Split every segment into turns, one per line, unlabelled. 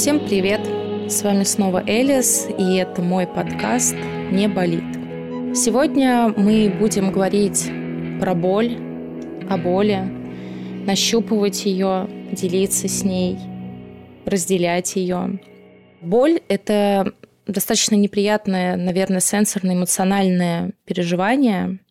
Всем привет! С вами снова Элис, и это мой подкаст «Не болит». Сегодня мы будем говорить про боль, о боли, нащупывать ее, делиться с ней, разделять ее. Боль – это достаточно неприятное, наверное, сенсорное, эмоциональное переживание –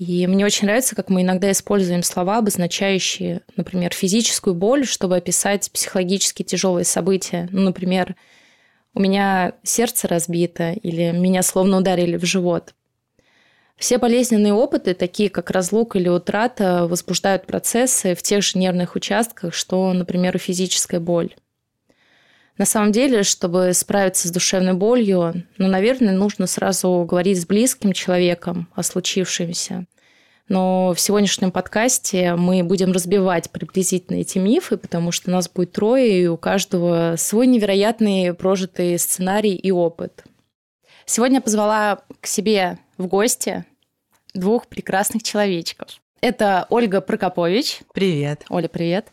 и мне очень нравится, как мы иногда используем слова, обозначающие, например, физическую боль, чтобы описать психологически тяжелые события. Ну, например, у меня сердце разбито или меня словно ударили в живот. Все болезненные опыты, такие как разлука или утрата, возбуждают процессы в тех же нервных участках, что, например, и физическая боль. На самом деле, чтобы справиться с душевной болью, ну, наверное, нужно сразу говорить с близким человеком о случившемся. Но в сегодняшнем подкасте мы будем разбивать приблизительно эти мифы, потому что нас будет трое, и у каждого свой невероятный прожитый сценарий и опыт. Сегодня я позвала к себе в гости двух прекрасных человечков. Это Ольга Прокопович.
Привет.
Оля, привет.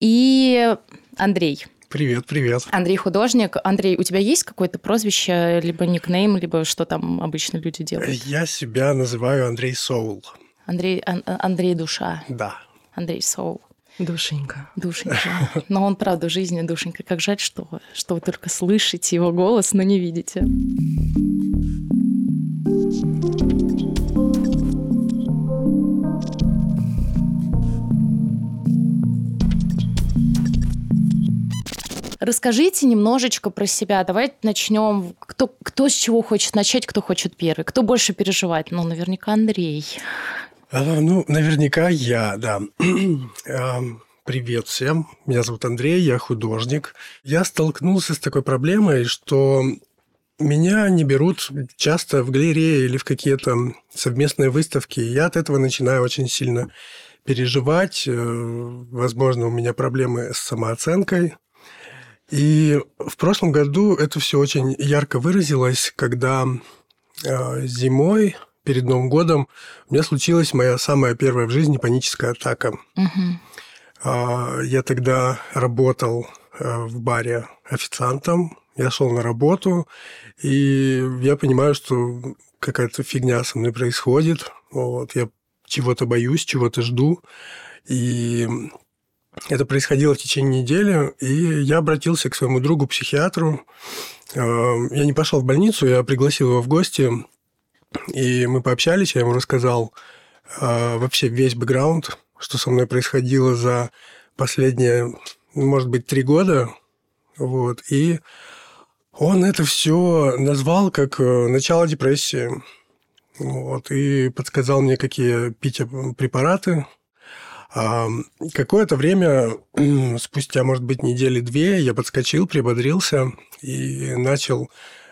И Андрей.
Привет, привет.
Андрей художник. Андрей, у тебя есть какое-то прозвище, либо никнейм, либо что там обычно люди делают?
Я себя называю Андрей Соул.
Андрей, Ан- Андрей душа.
Да.
Андрей Соул.
Душенька.
Душенька. Но он, правда, в жизни душенька. Как жаль, что, что вы только слышите его голос, но не видите. Расскажите немножечко про себя. Давайте начнем. Кто, кто с чего хочет начать, кто хочет первый? Кто больше переживает? Ну, наверняка Андрей.
А, ну, наверняка я, да. Привет всем. Меня зовут Андрей, я художник. Я столкнулся с такой проблемой, что меня не берут часто в галереи или в какие-то совместные выставки. Я от этого начинаю очень сильно переживать. Э, возможно, у меня проблемы с самооценкой. И в прошлом году это все очень ярко выразилось, когда э, зимой перед Новым годом у меня случилась моя самая первая в жизни паническая атака. Угу. Я тогда работал э, в баре официантом, я шел на работу, и я понимаю, что какая-то фигня со мной происходит. Вот, я чего-то боюсь, чего-то жду. И это происходило в течение недели, и я обратился к своему другу-психиатру. Эм, я не пошел в больницу, я пригласил его в гости, и мы пообщались, я ему рассказал э, вообще весь бэкграунд, что со мной происходило за последние, может быть, три года. Вот. И он это все назвал как э, начало депрессии. Вот, и подсказал мне, какие пить препараты Какое-то время, спустя, может быть, недели две, я подскочил, прибодрился и начал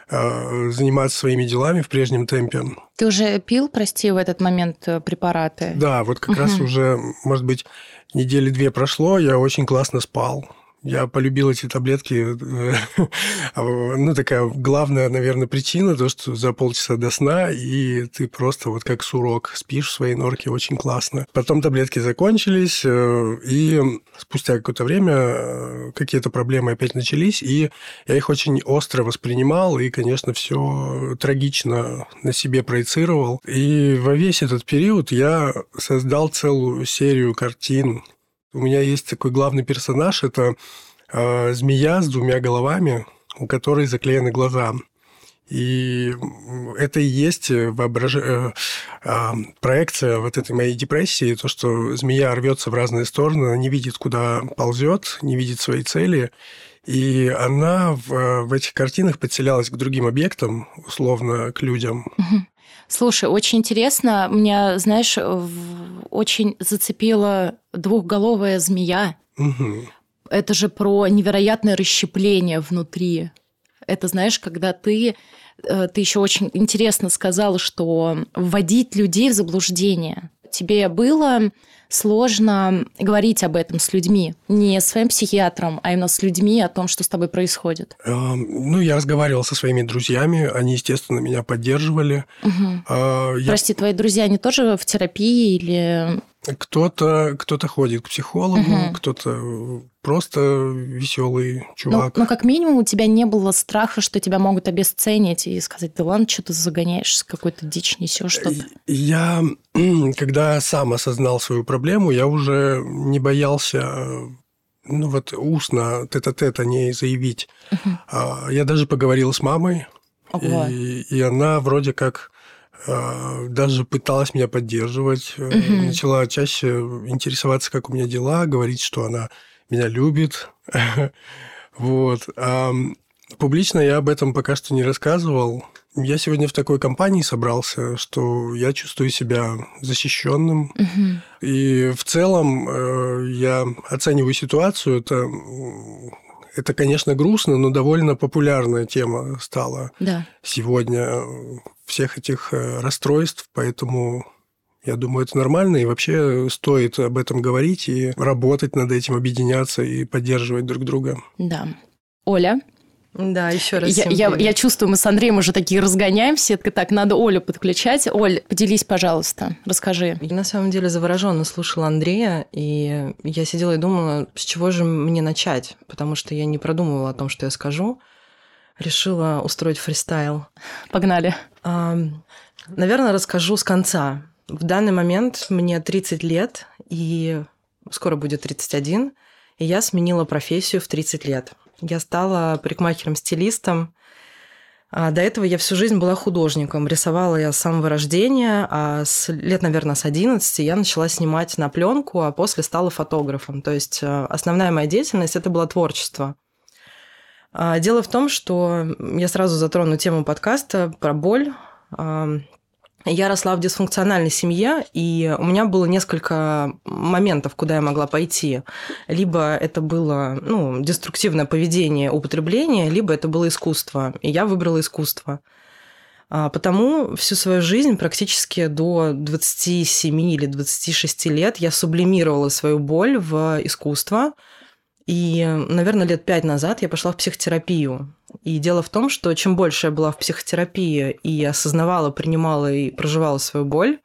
а, заниматься своими делами в прежнем темпе.
Ты уже пил, прости, в этот момент э, препараты?
Да, вот как угу. раз уже, может быть, недели две прошло, я очень классно спал. Я полюбил эти таблетки. ну, такая главная, наверное, причина, то, что за полчаса до сна, и ты просто вот как сурок спишь в своей норке очень классно. Потом таблетки закончились, э, и спустя какое-то время э, какие-то проблемы опять начались, и я их очень остро воспринимал, и, конечно, все трагично на себе проецировал. И во весь этот период я создал целую серию картин, у меня есть такой главный персонаж, это э, змея с двумя головами, у которой заклеены глаза. И это и есть воображ... э, э, проекция вот этой моей депрессии, то, что змея рвется в разные стороны, не видит, куда ползет, не видит своей цели. И она в, в этих картинах подселялась к другим объектам, условно, к людям.
Слушай, очень интересно. Меня, знаешь, очень зацепила двухголовая змея.
Угу.
Это же про невероятное расщепление внутри. Это, знаешь, когда ты э, ты еще очень интересно сказал, что вводить людей в заблуждение. Тебе было сложно говорить об этом с людьми. Не своим психиатром, а именно с людьми о том, что с тобой происходит.
Ну, я разговаривал со своими друзьями, они, естественно, меня поддерживали.
Угу. Я... Прости, твои друзья, они тоже в терапии или
Кто-то кто ходит к психологу, угу. кто-то просто веселый чувак.
Ну, ну, как минимум, у тебя не было страха, что тебя могут обесценить и сказать, да ладно, что ты загоняешь, какой-то дичь несешь что-то.
Я, когда сам осознал свою проблему, я уже не боялся ну вот устно тет-а-тет о ней заявить. Угу. Я даже поговорил с мамой, и, и она вроде как даже пыталась меня поддерживать, угу. начала чаще интересоваться, как у меня дела, говорить, что она меня любит. вот. А публично я об этом пока что не рассказывал. Я сегодня в такой компании собрался, что я чувствую себя защищенным. Угу. И в целом э, я оцениваю ситуацию. Это это, конечно, грустно, но довольно популярная тема стала да. сегодня всех этих э, расстройств, поэтому я думаю, это нормально, и вообще стоит об этом говорить и работать над этим, объединяться и поддерживать друг друга.
Да. Оля,
да, еще раз.
Я, я, я чувствую, мы с Андреем уже такие разгоняемся. Так, надо Олю подключать. Оль, поделись, пожалуйста, расскажи.
Я на самом деле завороженно слушала Андрея, и я сидела и думала, с чего же мне начать, потому что я не продумывала о том, что я скажу. Решила устроить фристайл.
Погнали.
А, наверное, расскажу с конца. В данный момент мне 30 лет, и скоро будет 31, и я сменила профессию в 30 лет. Я стала парикмахером-стилистом. А до этого я всю жизнь была художником. Рисовала я с самого рождения, а с лет, наверное, с 11 я начала снимать на пленку, а после стала фотографом. То есть э, основная моя деятельность это было творчество. А дело в том, что я сразу затрону тему подкаста про боль. Я росла в дисфункциональной семье, и у меня было несколько моментов, куда я могла пойти. Либо это было ну, деструктивное поведение, употребление, либо это было искусство. И я выбрала искусство. А потому всю свою жизнь, практически до 27 или 26 лет, я сублимировала свою боль в искусство – и, наверное, лет пять назад я пошла в психотерапию. И дело в том, что чем больше я была в психотерапии и осознавала, принимала и проживала свою боль,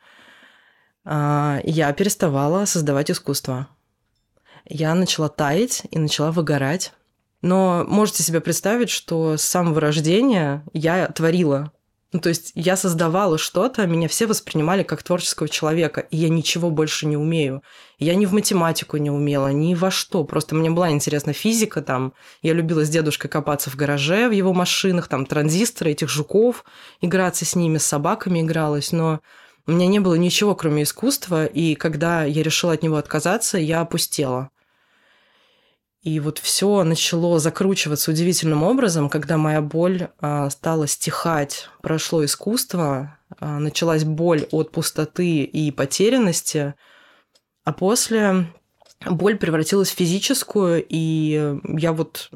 а, я переставала создавать искусство. Я начала таять и начала выгорать. Но можете себе представить, что с самого рождения я творила ну, то есть я создавала что-то, меня все воспринимали как творческого человека, и я ничего больше не умею. Я ни в математику не умела, ни во что. Просто мне была интересна физика там. Я любила с дедушкой копаться в гараже, в его машинах, там транзисторы, этих жуков, играться с ними, с собаками игралась. Но у меня не было ничего, кроме искусства, и когда я решила от него отказаться, я опустела. И вот все начало закручиваться удивительным образом, когда моя боль а, стала стихать, прошло искусство, а, началась боль от пустоты и потерянности, а после боль превратилась в физическую, и я вот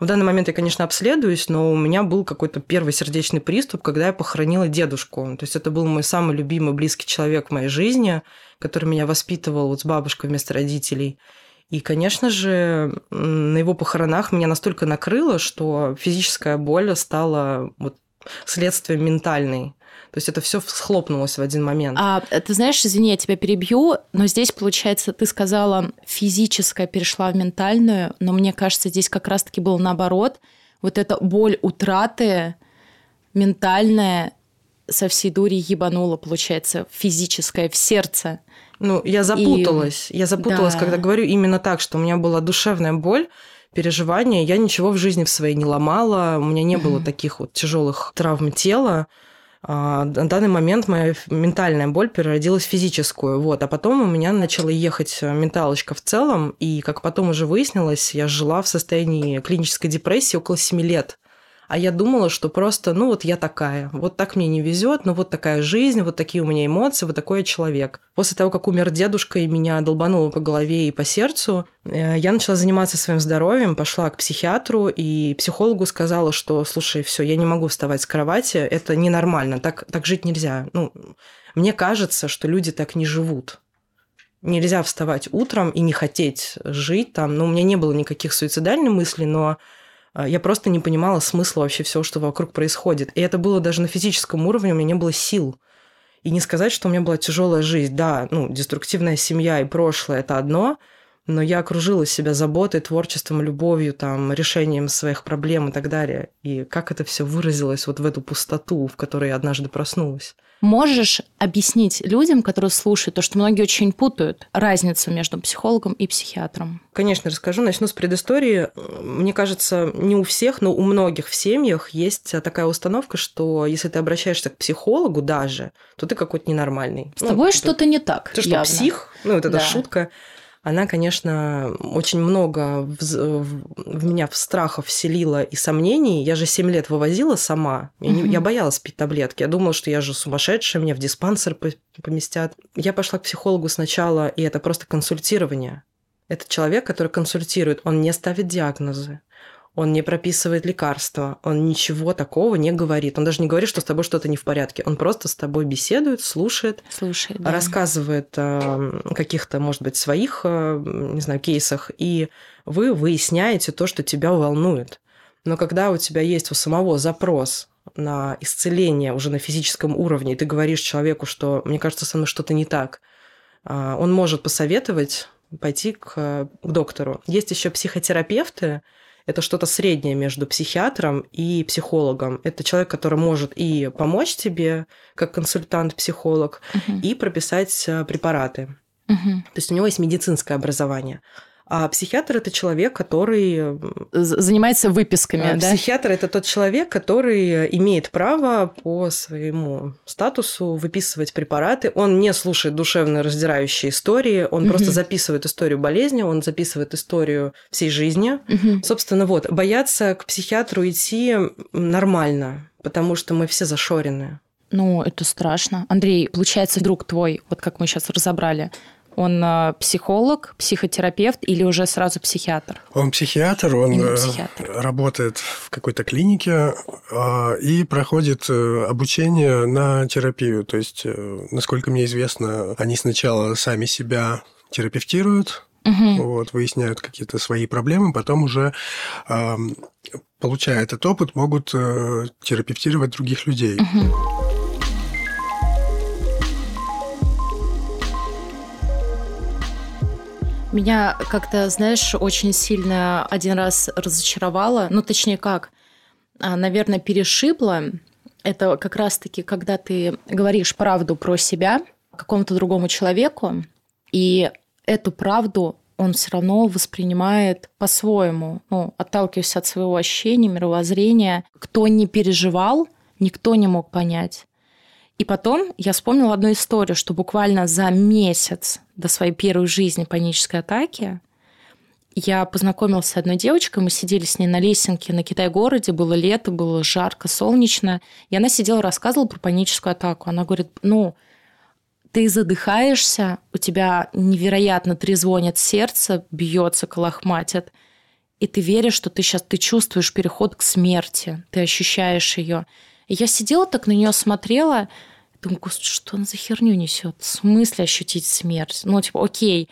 в данный момент я, конечно, обследуюсь, но у меня был какой-то первый сердечный приступ, когда я похоронила дедушку. То есть это был мой самый любимый близкий человек в моей жизни, который меня воспитывал вот с бабушкой вместо родителей. И, конечно же, на его похоронах меня настолько накрыло, что физическая боль стала вот следствием ментальной. То есть это все схлопнулось в один момент.
А ты знаешь, извини, я тебя перебью, но здесь, получается, ты сказала, физическая перешла в ментальную, но мне кажется, здесь как раз-таки было наоборот. Вот эта боль утраты ментальная со всей дури ебанула, получается, физическая в сердце.
Ну, я запуталась. И... Я запуталась, да. когда говорю именно так, что у меня была душевная боль, переживания. Я ничего в жизни в своей не ломала, у меня не было таких вот тяжелых травм тела. А, на данный момент моя ментальная боль переродилась в физическую. Вот. А потом у меня начала ехать менталочка в целом, и, как потом уже выяснилось, я жила в состоянии клинической депрессии около 7 лет. А я думала, что просто, ну вот я такая, вот так мне не везет, ну вот такая жизнь, вот такие у меня эмоции, вот такой я человек. После того, как умер дедушка и меня долбануло по голове и по сердцу, э, я начала заниматься своим здоровьем, пошла к психиатру, и психологу сказала, что, слушай, все, я не могу вставать с кровати, это ненормально, так, так жить нельзя. Ну, мне кажется, что люди так не живут нельзя вставать утром и не хотеть жить там. Ну, у меня не было никаких суицидальных мыслей, но я просто не понимала смысла вообще всего, что вокруг происходит. И это было даже на физическом уровне, у меня не было сил. И не сказать, что у меня была тяжелая жизнь. Да, ну, деструктивная семья и прошлое – это одно, но я окружила себя заботой, творчеством, любовью, там, решением своих проблем и так далее. И как это все выразилось вот в эту пустоту, в которой я однажды проснулась.
Можешь объяснить людям, которые слушают, то, что многие очень путают разницу между психологом и психиатром?
Конечно, расскажу. Начну с предыстории. Мне кажется, не у всех, но у многих в семьях есть такая установка, что если ты обращаешься к психологу даже, то ты какой-то ненормальный.
С ну, тобой что-то не так.
Ты что, псих? Ну, вот эта да. шутка она, конечно, очень много в, в меня в страхов вселила и сомнений. Я же 7 лет вывозила сама. Я, не, я боялась пить таблетки. Я думала, что я же сумасшедшая, меня в диспансер поместят. Я пошла к психологу сначала, и это просто консультирование. Это человек, который консультирует, он не ставит диагнозы он не прописывает лекарства, он ничего такого не говорит. Он даже не говорит, что с тобой что-то не в порядке. Он просто с тобой беседует, слушает,
слушает да.
рассказывает о каких-то, может быть, своих, э, не знаю, кейсах, и вы выясняете то, что тебя волнует. Но когда у тебя есть у самого запрос на исцеление уже на физическом уровне, и ты говоришь человеку, что мне кажется, со мной что-то не так, а, он может посоветовать пойти к, к доктору. Есть еще психотерапевты, это что-то среднее между психиатром и психологом. Это человек, который может и помочь тебе, как консультант-психолог, угу. и прописать э, препараты. Угу. То есть у него есть медицинское образование. А психиатр это человек, который
занимается выписками. А,
да? Психиатр это тот человек, который имеет право по своему статусу выписывать препараты. Он не слушает душевно раздирающие истории, он угу. просто записывает историю болезни, он записывает историю всей жизни. Угу. Собственно, вот бояться к психиатру идти нормально, потому что мы все зашорены.
Ну, это страшно. Андрей, получается, друг твой, вот как мы сейчас разобрали, он э, психолог, психотерапевт или уже сразу психиатр?
Он психиатр, он э, психиатр. работает в какой-то клинике э, и проходит обучение на терапию. То есть, насколько мне известно, они сначала сами себя терапевтируют, угу. вот, выясняют какие-то свои проблемы, потом уже получая этот опыт, могут терапевтировать других людей. Угу.
Меня как-то, знаешь, очень сильно один раз разочаровало, ну, точнее как, а, наверное, перешибло. Это как раз-таки, когда ты говоришь правду про себя какому-то другому человеку, и эту правду он все равно воспринимает по-своему, ну, отталкиваясь от своего ощущения, мировоззрения. Кто не переживал, никто не мог понять. И потом я вспомнила одну историю, что буквально за месяц до своей первой жизни панической атаки я познакомилась с одной девочкой, мы сидели с ней на лесенке на Китай-городе, было лето, было жарко, солнечно, и она сидела, рассказывала про паническую атаку. Она говорит, ну, ты задыхаешься, у тебя невероятно трезвонит сердце, бьется, колохматит, и ты веришь, что ты сейчас ты чувствуешь переход к смерти, ты ощущаешь ее. Я сидела так на нее смотрела, думаю, господи, что она за херню несет? В смысле ощутить смерть? Ну, типа, окей,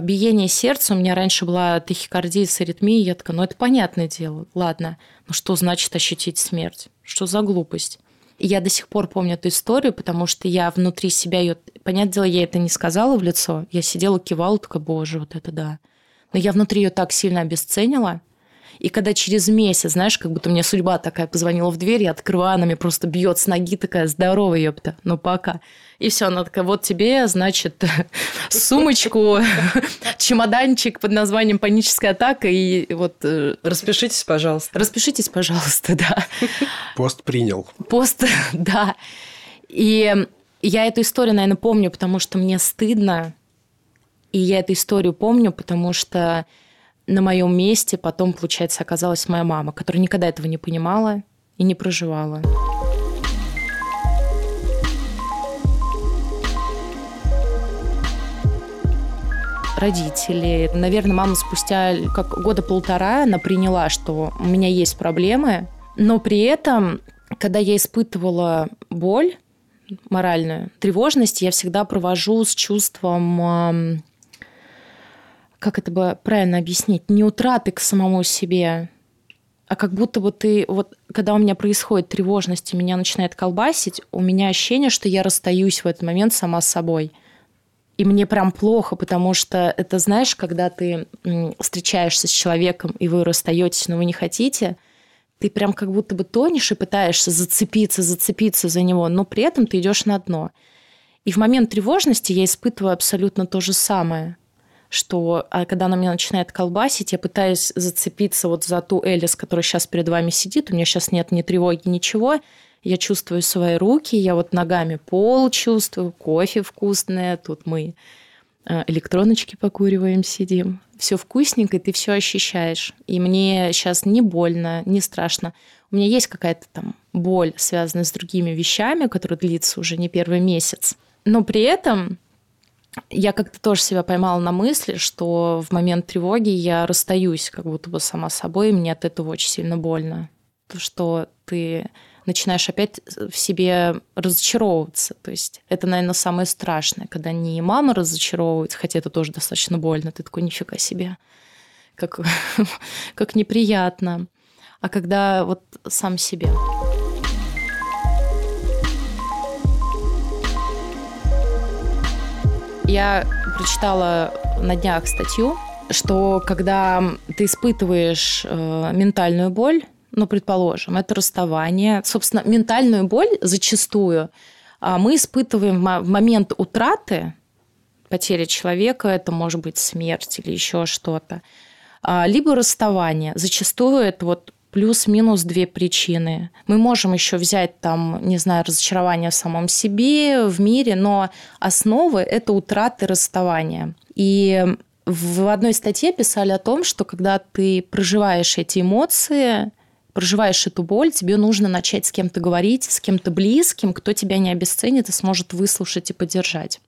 биение сердца, у меня раньше была тахикардия с аритмией, я такая, ну, это понятное дело, ладно. Но что значит ощутить смерть? Что за глупость? И я до сих пор помню эту историю, потому что я внутри себя ее... Понятное дело, я это не сказала в лицо. Я сидела, кивала, такая, боже, вот это да. Но я внутри ее так сильно обесценила, и когда через месяц, знаешь, как будто мне судьба такая позвонила в дверь, я открываю, она мне просто бьет с ноги, такая, здорово, ёпта, ну пока. И все, она такая, вот тебе, значит, сумочку, чемоданчик под названием «Паническая атака» и вот... Э,
Распишитесь, пожалуйста.
Распишитесь, пожалуйста, да.
Пост принял.
Пост, да. И я эту историю, наверное, помню, потому что мне стыдно. И я эту историю помню, потому что на моем месте потом, получается, оказалась моя мама, которая никогда этого не понимала и не проживала. родители. Наверное, мама спустя как года полтора она приняла, что у меня есть проблемы, но при этом, когда я испытывала боль моральную, тревожность, я всегда провожу с чувством как это бы правильно объяснить, не утраты к самому себе, а как будто бы ты, вот когда у меня происходит тревожность и меня начинает колбасить, у меня ощущение, что я расстаюсь в этот момент сама с собой. И мне прям плохо, потому что это, знаешь, когда ты встречаешься с человеком, и вы расстаетесь, но вы не хотите, ты прям как будто бы тонешь и пытаешься зацепиться, зацепиться за него, но при этом ты идешь на дно. И в момент тревожности я испытываю абсолютно то же самое что а когда она меня начинает колбасить, я пытаюсь зацепиться вот за ту Элис, которая сейчас перед вами сидит. У меня сейчас нет ни тревоги, ничего. Я чувствую свои руки, я вот ногами пол чувствую, кофе вкусное. Тут мы э, электроночки покуриваем, сидим. Все вкусненько, и ты все ощущаешь. И мне сейчас не больно, не страшно. У меня есть какая-то там боль, связанная с другими вещами, которая длится уже не первый месяц. Но при этом я как-то тоже себя поймала на мысли, что в момент тревоги я расстаюсь как будто бы сама собой, и мне от этого очень сильно больно. То, что ты начинаешь опять в себе разочаровываться. То есть это, наверное, самое страшное, когда не мама разочаровывается, хотя это тоже достаточно больно, ты такой, нифига себе, как, как неприятно. А когда вот сам себе. Я прочитала на днях статью, что когда ты испытываешь э, ментальную боль, ну, предположим, это расставание, собственно, ментальную боль зачастую э, мы испытываем в момент утраты, потери человека, это может быть смерть или еще что-то, э, либо расставание. Зачастую это вот плюс-минус две причины. Мы можем еще взять там, не знаю, разочарование в самом себе, в мире, но основы – это утраты расставания. И в одной статье писали о том, что когда ты проживаешь эти эмоции, проживаешь эту боль, тебе нужно начать с кем-то говорить, с кем-то близким, кто тебя не обесценит и сможет выслушать и поддержать.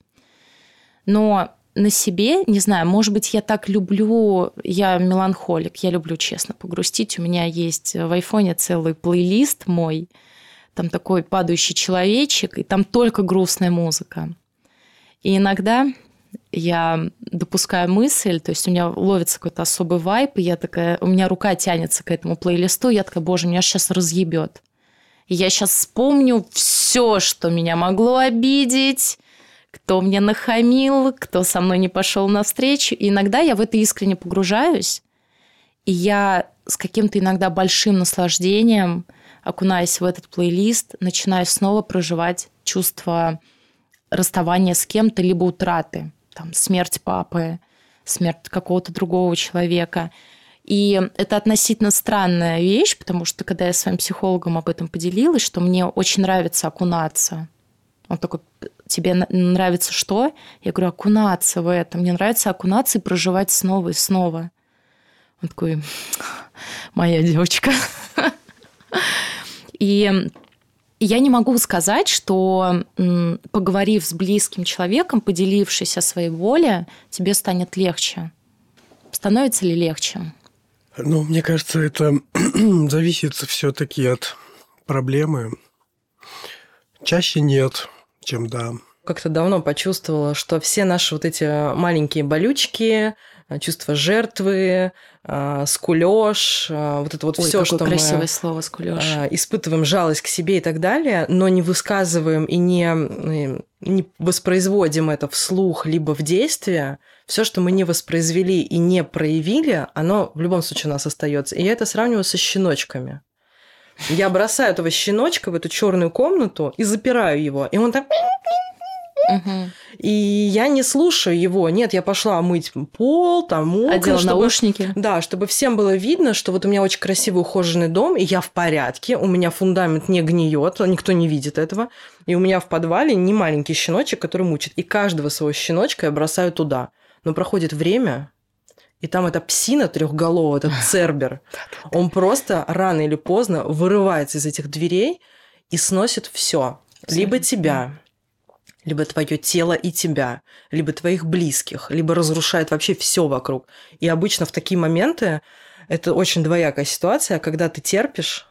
Но на себе, не знаю, может быть, я так люблю, я меланхолик, я люблю честно погрустить. У меня есть в айфоне целый плейлист мой, там такой падающий человечек, и там только грустная музыка. И иногда я допускаю мысль, то есть у меня ловится какой-то особый вайп, и я такая, у меня рука тянется к этому плейлисту, и я такая, боже, меня сейчас разъебет. Я сейчас вспомню все, что меня могло обидеть, кто мне нахамил, кто со мной не пошел навстречу. И иногда я в это искренне погружаюсь, и я с каким-то иногда большим наслаждением, окунаясь в этот плейлист, начинаю снова проживать чувство расставания с кем-то, либо утраты. Там, смерть папы, смерть какого-то другого человека. И это относительно странная вещь, потому что когда я с своим психологом об этом поделилась, что мне очень нравится окунаться. Он такой, тебе нравится что? Я говорю, окунаться в это. Мне нравится окунаться и проживать снова и снова. Он такой, моя девочка. И я не могу сказать, что поговорив с близким человеком, поделившись о своей воле, тебе станет легче. Становится ли легче?
Ну, мне кажется, это зависит все-таки от проблемы. Чаще нет чем да.
Как-то давно почувствовала, что все наши вот эти маленькие болючки, чувство жертвы, а, скулеж, а, вот это вот все, что
красивое
мы
слово скулеж.
А, испытываем жалость к себе и так далее, но не высказываем и не, не воспроизводим это вслух либо в действие, все, что мы не воспроизвели и не проявили, оно в любом случае у нас остается. И я это сравниваю со щеночками. Я бросаю этого щеночка в эту черную комнату и запираю его. И он так... Угу. И я не слушаю его. Нет, я пошла мыть пол, там мокро.
Одела чтобы, наушники.
Да, чтобы всем было видно, что вот у меня очень красивый ухоженный дом, и я в порядке, у меня фундамент не гниет, никто не видит этого. И у меня в подвале не маленький щеночек, который мучит. И каждого своего щеночка я бросаю туда. Но проходит время, и там эта псина трехголовая, этот цербер, он просто рано или поздно вырывается из этих дверей и сносит все. Либо тебя, либо твое тело и тебя, либо твоих близких, либо разрушает вообще все вокруг. И обычно в такие моменты это очень двоякая ситуация, когда ты терпишь,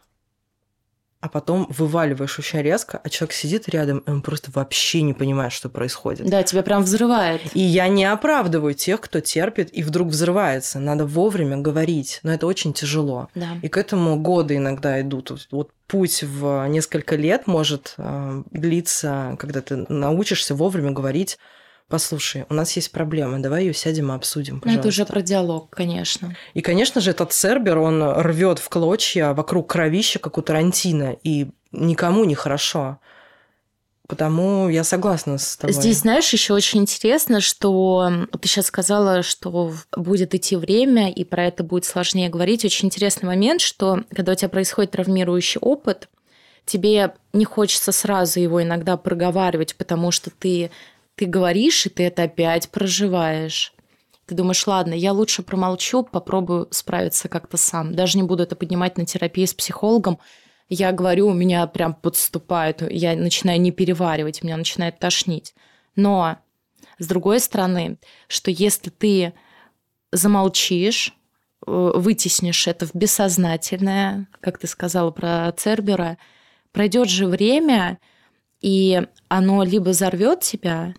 а потом вываливаешь очень резко, а человек сидит рядом, и он просто вообще не понимает, что происходит.
Да, тебя прям взрывает.
И я не оправдываю тех, кто терпит и вдруг взрывается. Надо вовремя говорить, но это очень тяжело.
Да.
И к этому годы иногда идут. Вот путь в несколько лет может э, длиться, когда ты научишься вовремя говорить послушай, у нас есть проблема, давай ее сядем и обсудим, пожалуйста.
Ну, это уже про диалог, конечно.
И, конечно же, этот Цербер, он рвет в клочья вокруг кровища, как у Тарантино, и никому не хорошо. Потому я согласна с тобой.
Здесь, знаешь, еще очень интересно, что ты сейчас сказала, что будет идти время, и про это будет сложнее говорить. Очень интересный момент, что когда у тебя происходит травмирующий опыт, тебе не хочется сразу его иногда проговаривать, потому что ты ты говоришь, и ты это опять проживаешь. Ты думаешь, ладно, я лучше промолчу, попробую справиться как-то сам. Даже не буду это поднимать на терапии с психологом. Я говорю, у меня прям подступает, я начинаю не переваривать, меня начинает тошнить. Но, с другой стороны, что если ты замолчишь, э, вытеснишь это в бессознательное, как ты сказала про Цербера, пройдет же время, и оно либо взорвет тебя,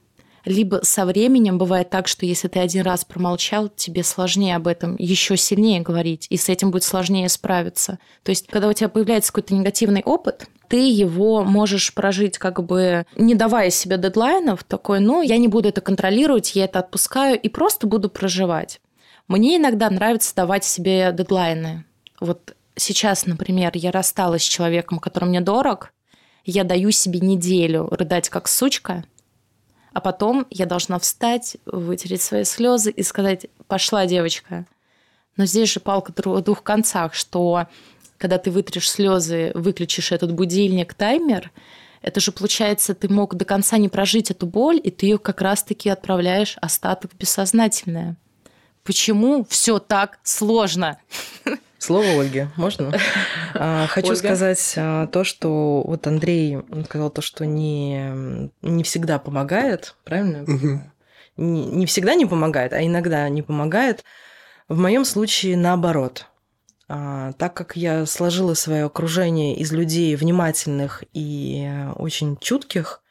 либо со временем бывает так, что если ты один раз промолчал, тебе сложнее об этом еще сильнее говорить, и с этим будет сложнее справиться. То есть, когда у тебя появляется какой-то негативный опыт, ты его можешь прожить как бы не давая себе дедлайнов, такой, ну, я не буду это контролировать, я это отпускаю и просто буду проживать. Мне иногда нравится давать себе дедлайны. Вот сейчас, например, я рассталась с человеком, который мне дорог, я даю себе неделю рыдать как сучка – а потом я должна встать, вытереть свои слезы и сказать, пошла, девочка. Но здесь же палка в двух концах, что когда ты вытрешь слезы, выключишь этот будильник, таймер, это же получается, ты мог до конца не прожить эту боль, и ты ее как раз-таки отправляешь остаток бессознательное. Почему все так сложно?
Слово Ольги, можно? А, хочу Ольга. сказать а, то, что вот Андрей сказал то, что не, не всегда помогает, правильно? Угу. Не, не всегда не помогает, а иногда не помогает. В моем случае наоборот. А, так как я сложила свое окружение из людей внимательных и очень чутких,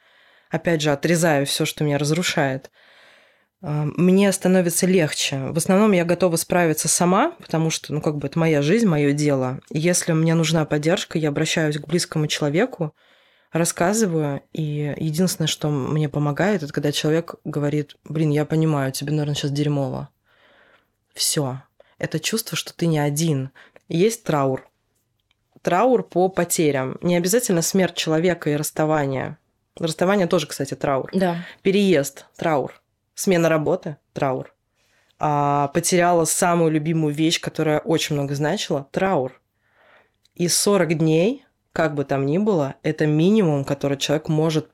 опять же, отрезаю все, что меня разрушает – мне становится легче. В основном я готова справиться сама, потому что, ну, как бы это моя жизнь, мое дело. если мне нужна поддержка, я обращаюсь к близкому человеку, рассказываю, и единственное, что мне помогает, это когда человек говорит, блин, я понимаю, тебе, наверное, сейчас дерьмово. Все. Это чувство, что ты не один. Есть траур. Траур по потерям. Не обязательно смерть человека и расставание. Расставание тоже, кстати, траур.
Да.
Переезд, траур смена работы, траур. А потеряла самую любимую вещь, которая очень много значила, траур. И 40 дней, как бы там ни было, это минимум, который человек может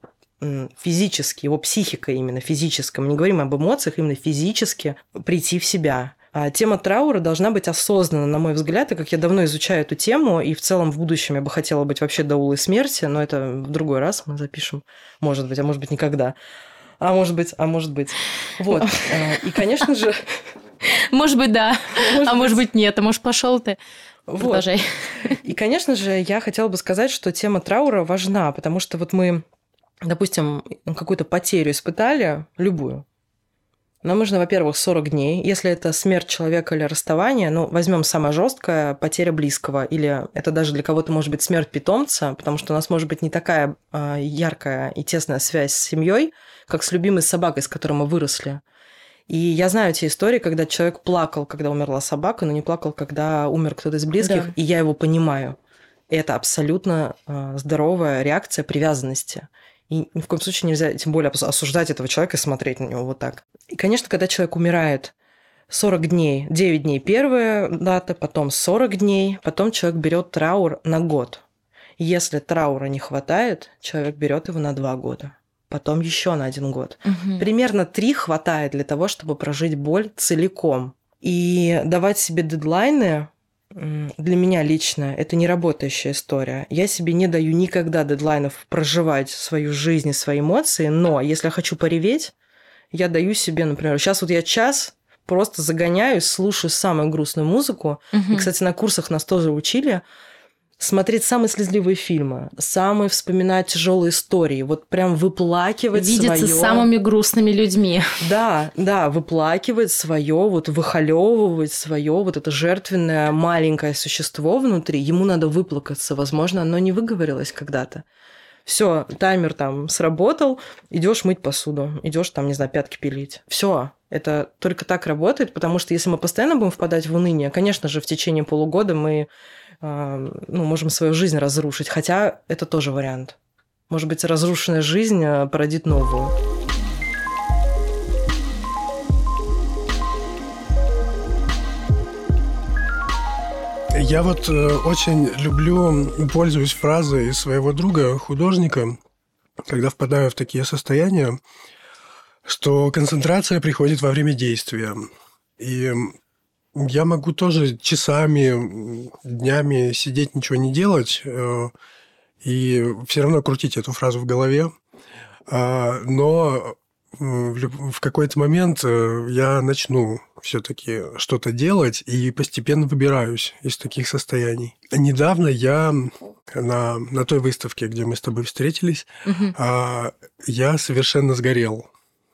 физически, его психика именно физическая, мы не говорим об эмоциях, именно физически прийти в себя. А тема траура должна быть осознанна, на мой взгляд, и как я давно изучаю эту тему, и в целом в будущем я бы хотела быть вообще до улы смерти, но это в другой раз мы запишем, может быть, а может быть никогда а может быть, а может быть. Вот. Э, и, конечно же...
Может быть, да. а может быть, нет. А может, пошел ты. Вот. Продолжай.
И, конечно же, я хотела бы сказать, что тема траура важна, потому что вот мы, допустим, какую-то потерю испытали, любую, нам нужно, во-первых, 40 дней. Если это смерть человека или расставание, ну, возьмем самое жесткое потеря близкого, или это даже для кого-то может быть смерть питомца, потому что у нас может быть не такая а, яркая и тесная связь с семьей, как с любимой собакой, с которой мы выросли. И я знаю те истории, когда человек плакал, когда умерла собака, но не плакал, когда умер кто-то из близких, да. и я его понимаю. Это абсолютно а, здоровая реакция привязанности. И ни в коем случае нельзя, тем более, осуждать этого человека и смотреть на него вот так. И, конечно, когда человек умирает, 40 дней, 9 дней первая дата, потом 40 дней, потом человек берет траур на год. Если траура не хватает, человек берет его на 2 года потом еще на один год. Угу. Примерно три хватает для того, чтобы прожить боль целиком. И давать себе дедлайны для меня лично это не работающая история. Я себе не даю никогда дедлайнов проживать свою жизнь и свои эмоции, но если я хочу пореветь, я даю себе, например, сейчас вот я час просто загоняюсь, слушаю самую грустную музыку. Угу. И, кстати, на курсах нас тоже учили смотреть самые слезливые фильмы, самые вспоминать тяжелые истории, вот прям выплакивать
Видеться
своё...
с самыми грустными людьми.
Да, да, выплакивать свое, вот выхолевывать свое вот это жертвенное маленькое существо внутри. Ему надо выплакаться, возможно, оно не выговорилось когда-то. Все, таймер там сработал, идешь мыть посуду, идешь там, не знаю, пятки пилить. Все, это только так работает, потому что если мы постоянно будем впадать в уныние, конечно же, в течение полугода мы ну, можем свою жизнь разрушить, хотя это тоже вариант. Может быть, разрушенная жизнь э, породит новую.
Я вот э, очень люблю, пользуюсь фразой своего друга, художника, когда впадаю в такие состояния, что концентрация приходит во время действия. И я могу тоже часами, днями сидеть, ничего не делать, э, и все равно крутить эту фразу в голове. А, но в какой-то момент э, я начну все-таки что-то делать и постепенно выбираюсь из таких состояний. Недавно я на, на той выставке, где мы с тобой встретились, угу. я совершенно сгорел.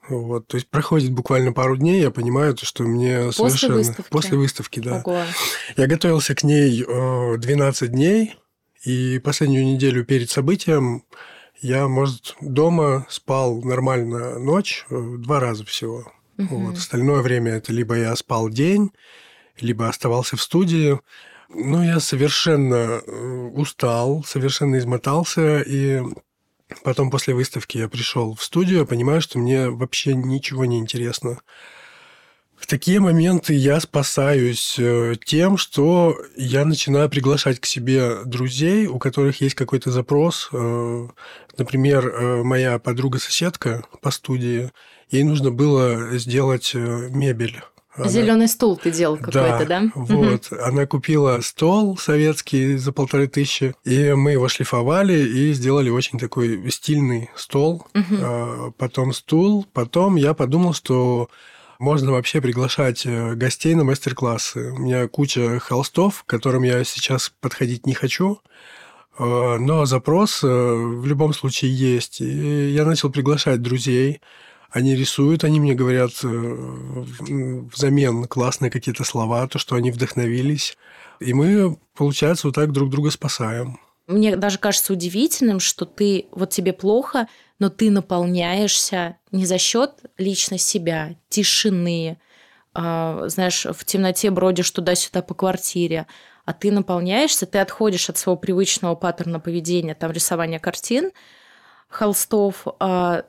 Вот, то есть проходит буквально пару дней, я понимаю, что мне
после
совершенно...
Выставки?
После выставки, да.
Ого.
Я готовился к ней 12 э, дней, и последнюю неделю перед событием я, может, дома спал нормально ночь, э, два раза всего. Угу. Вот. Остальное время это либо я спал день, либо оставался в студии. Но я совершенно э, устал, совершенно измотался, и потом после выставки я пришел в студию, понимаю, что мне вообще ничего не интересно. В такие моменты я спасаюсь э, тем, что я начинаю приглашать к себе друзей, у которых есть какой-то запрос. Э, например, э, моя подруга-соседка по студии, ей нужно было сделать мебель.
Она... Зеленый стул ты делал какой-то, да?
да? Вот. Угу. Она купила стол советский за полторы тысячи, и мы его шлифовали и сделали очень такой стильный стол. Угу. Потом стул. Потом я подумал, что можно вообще приглашать э, гостей на мастер-классы. У меня куча холстов, к которым я сейчас подходить не хочу, э, но запрос э, в любом случае есть. И я начал приглашать друзей. Они рисуют, они мне говорят взамен классные какие-то слова, то, что они вдохновились. И мы, получается, вот так друг друга спасаем.
Мне даже кажется удивительным, что ты, вот тебе плохо, но ты наполняешься не за счет лично себя, тишины, э, знаешь, в темноте бродишь туда-сюда по квартире, а ты наполняешься, ты отходишь от своего привычного паттерна поведения, там рисования картин, холстов, э,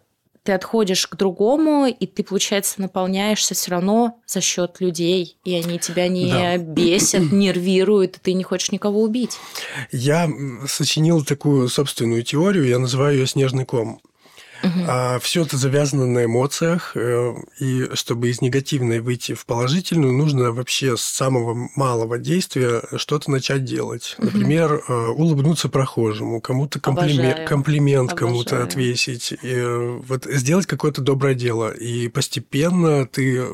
ты отходишь к другому, и ты, получается, наполняешься все равно за счет людей, и они тебя не да. бесят, нервируют, и ты не хочешь никого убить.
Я сочинил такую собственную теорию, я называю ее снежный ком. Угу. А все это завязано на эмоциях, э, и чтобы из негативной выйти в положительную, нужно вообще с самого малого действия что-то начать делать. Угу. Например, э, улыбнуться прохожему, кому-то комплимент, комплимент кому-то отвесить, и э, вот сделать какое-то доброе дело. И постепенно ты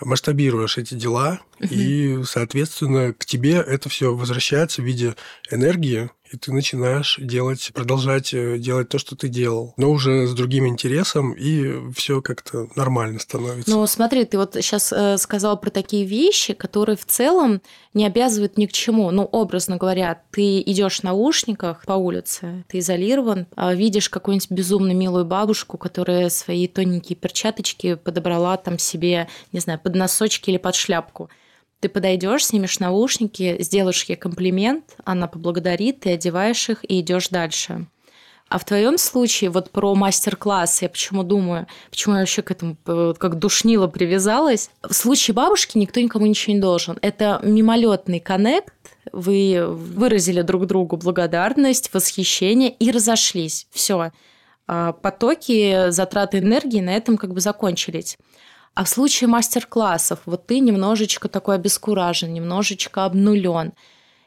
масштабируешь эти дела, угу. и, соответственно, к тебе это все возвращается в виде энергии, и ты начинаешь делать, продолжать э, делать то, что ты делал, но уже с другим интересом, и все как-то нормально становится.
Ну, смотри, ты вот сейчас э, сказал про такие вещи, которые в целом не обязывают ни к чему. Ну, образно говоря, ты идешь в наушниках по улице, ты изолирован, а видишь какую-нибудь безумно милую бабушку, которая свои тоненькие перчаточки подобрала там себе, не знаю, под носочки или под шляпку. Ты подойдешь, снимешь наушники, сделаешь ей комплимент, она поблагодарит, ты одеваешь их и идешь дальше. А в твоем случае, вот про мастер-класс, я почему думаю, почему я вообще к этому как душнило привязалась. В случае бабушки никто никому ничего не должен. Это мимолетный коннект, вы выразили друг другу благодарность, восхищение и разошлись. Все. А потоки, затраты энергии на этом как бы закончились. А в случае мастер-классов, вот ты немножечко такой обескуражен, немножечко обнулен,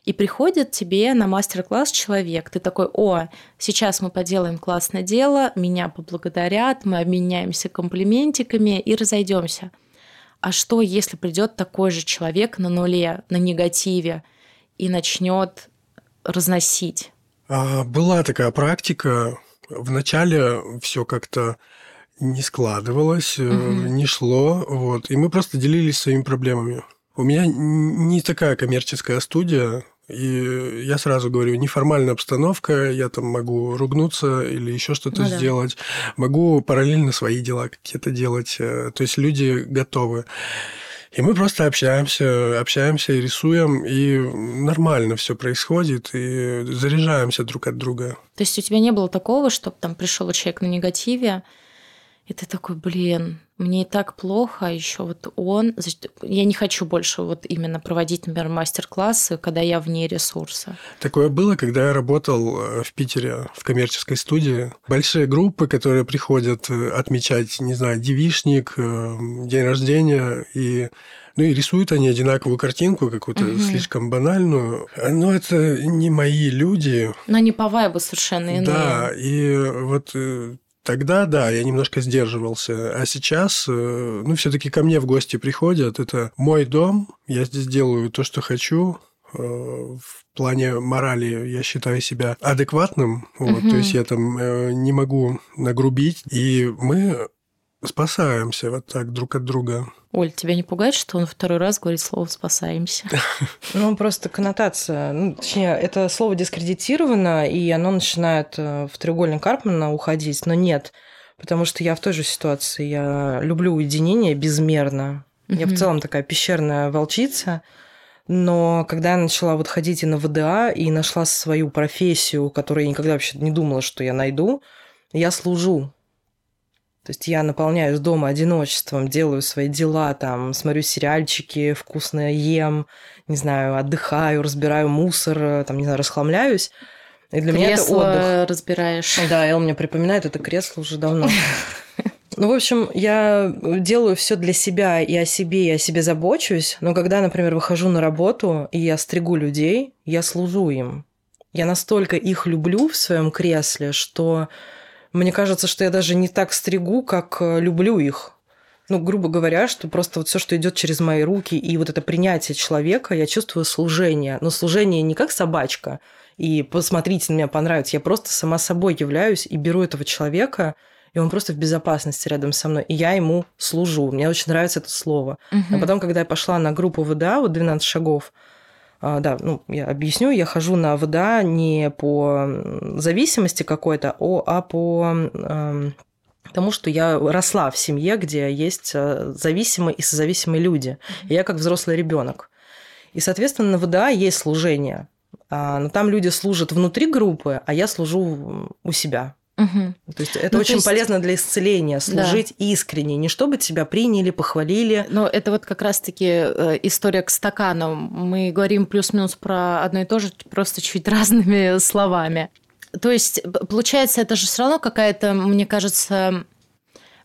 и приходит тебе на мастер-класс человек, ты такой, о, сейчас мы поделаем классное дело, меня поблагодарят, мы обменяемся комплиментиками и разойдемся. А что, если придет такой же человек на нуле, на негативе, и начнет разносить?
А, была такая практика. Вначале все как-то не складывалось, угу. не шло, вот, и мы просто делились своими проблемами. У меня не такая коммерческая студия, и я сразу говорю, неформальная обстановка, я там могу ругнуться или еще что-то ну, сделать, да. могу параллельно свои дела какие-то делать. Э, то есть люди готовы. И мы просто общаемся, общаемся и рисуем, и нормально все происходит, и заряжаемся друг от друга.
То есть у тебя не было такого, чтобы там пришел человек на негативе, и ты такой, блин, мне и так плохо, а еще вот он... Я не хочу больше вот именно проводить, например, мастер-классы, когда я вне ресурса.
Такое было, когда я работал э, в Питере в коммерческой студии. Большие группы, которые приходят э, отмечать, не знаю, девишник, э, день рождения, и ну и рисуют они одинаковую картинку, какую-то угу. слишком банальную. Но это не мои люди.
Но не по вайбу совершенно иные.
Да, и вот Тогда, да, я немножко сдерживался. А сейчас, э, ну, все-таки ко мне в гости приходят. Это мой дом, я здесь делаю то, что хочу. Э, в плане морали я считаю себя адекватным. Вот, угу. То есть я там э, не могу нагрубить. И мы спасаемся вот так друг от друга.
Оль, тебя не пугает, что он второй раз говорит слово «спасаемся»?
Ну, просто коннотация. Ну, точнее, это слово дискредитировано, и оно начинает э, в треугольник Карпмана уходить, но нет. Потому что я в той же ситуации. Я люблю уединение безмерно. Я в целом такая пещерная волчица. Но когда я начала вот ходить и на ВДА, и нашла свою профессию, которую я никогда вообще не думала, что я найду, я служу. То есть я наполняюсь дома одиночеством, делаю свои дела, там, смотрю сериальчики, вкусно ем, не знаю, отдыхаю, разбираю мусор, там, не знаю, расхламляюсь.
И для кресло меня это отдых. разбираешь.
Да, Эл мне припоминает это кресло уже давно. Ну, в общем, я делаю все для себя и о себе, и о себе забочусь. Но когда, например, выхожу на работу, и я стригу людей, я служу им. Я настолько их люблю в своем кресле, что мне кажется, что я даже не так стригу, как э, люблю их. Ну, грубо говоря, что просто вот все, что идет через мои руки, и вот это принятие человека, я чувствую служение. Но служение не как собачка, и посмотрите на меня, понравится. Я просто сама собой являюсь и беру этого человека, и он просто в безопасности рядом со мной, и я ему служу. Мне очень нравится это слово. Угу. А потом, когда я пошла на группу ВДА, вот 12 шагов, да, ну, я объясню, я хожу на ВДА не по зависимости какой-то, а по эм, тому, что я росла в семье, где есть э, зависимые и созависимые люди. И я как взрослый ребенок. И, соответственно, на ВДА есть служение. А, но там люди служат внутри группы, а я служу у себя. Угу. То есть это ну, очень есть... полезно для исцеления, служить да. искренне, не чтобы тебя приняли, похвалили.
Но это вот как раз-таки э, история к стакану. Мы говорим плюс-минус про одно и то же, просто чуть разными словами. То есть, получается, это же все равно какая-то, мне кажется,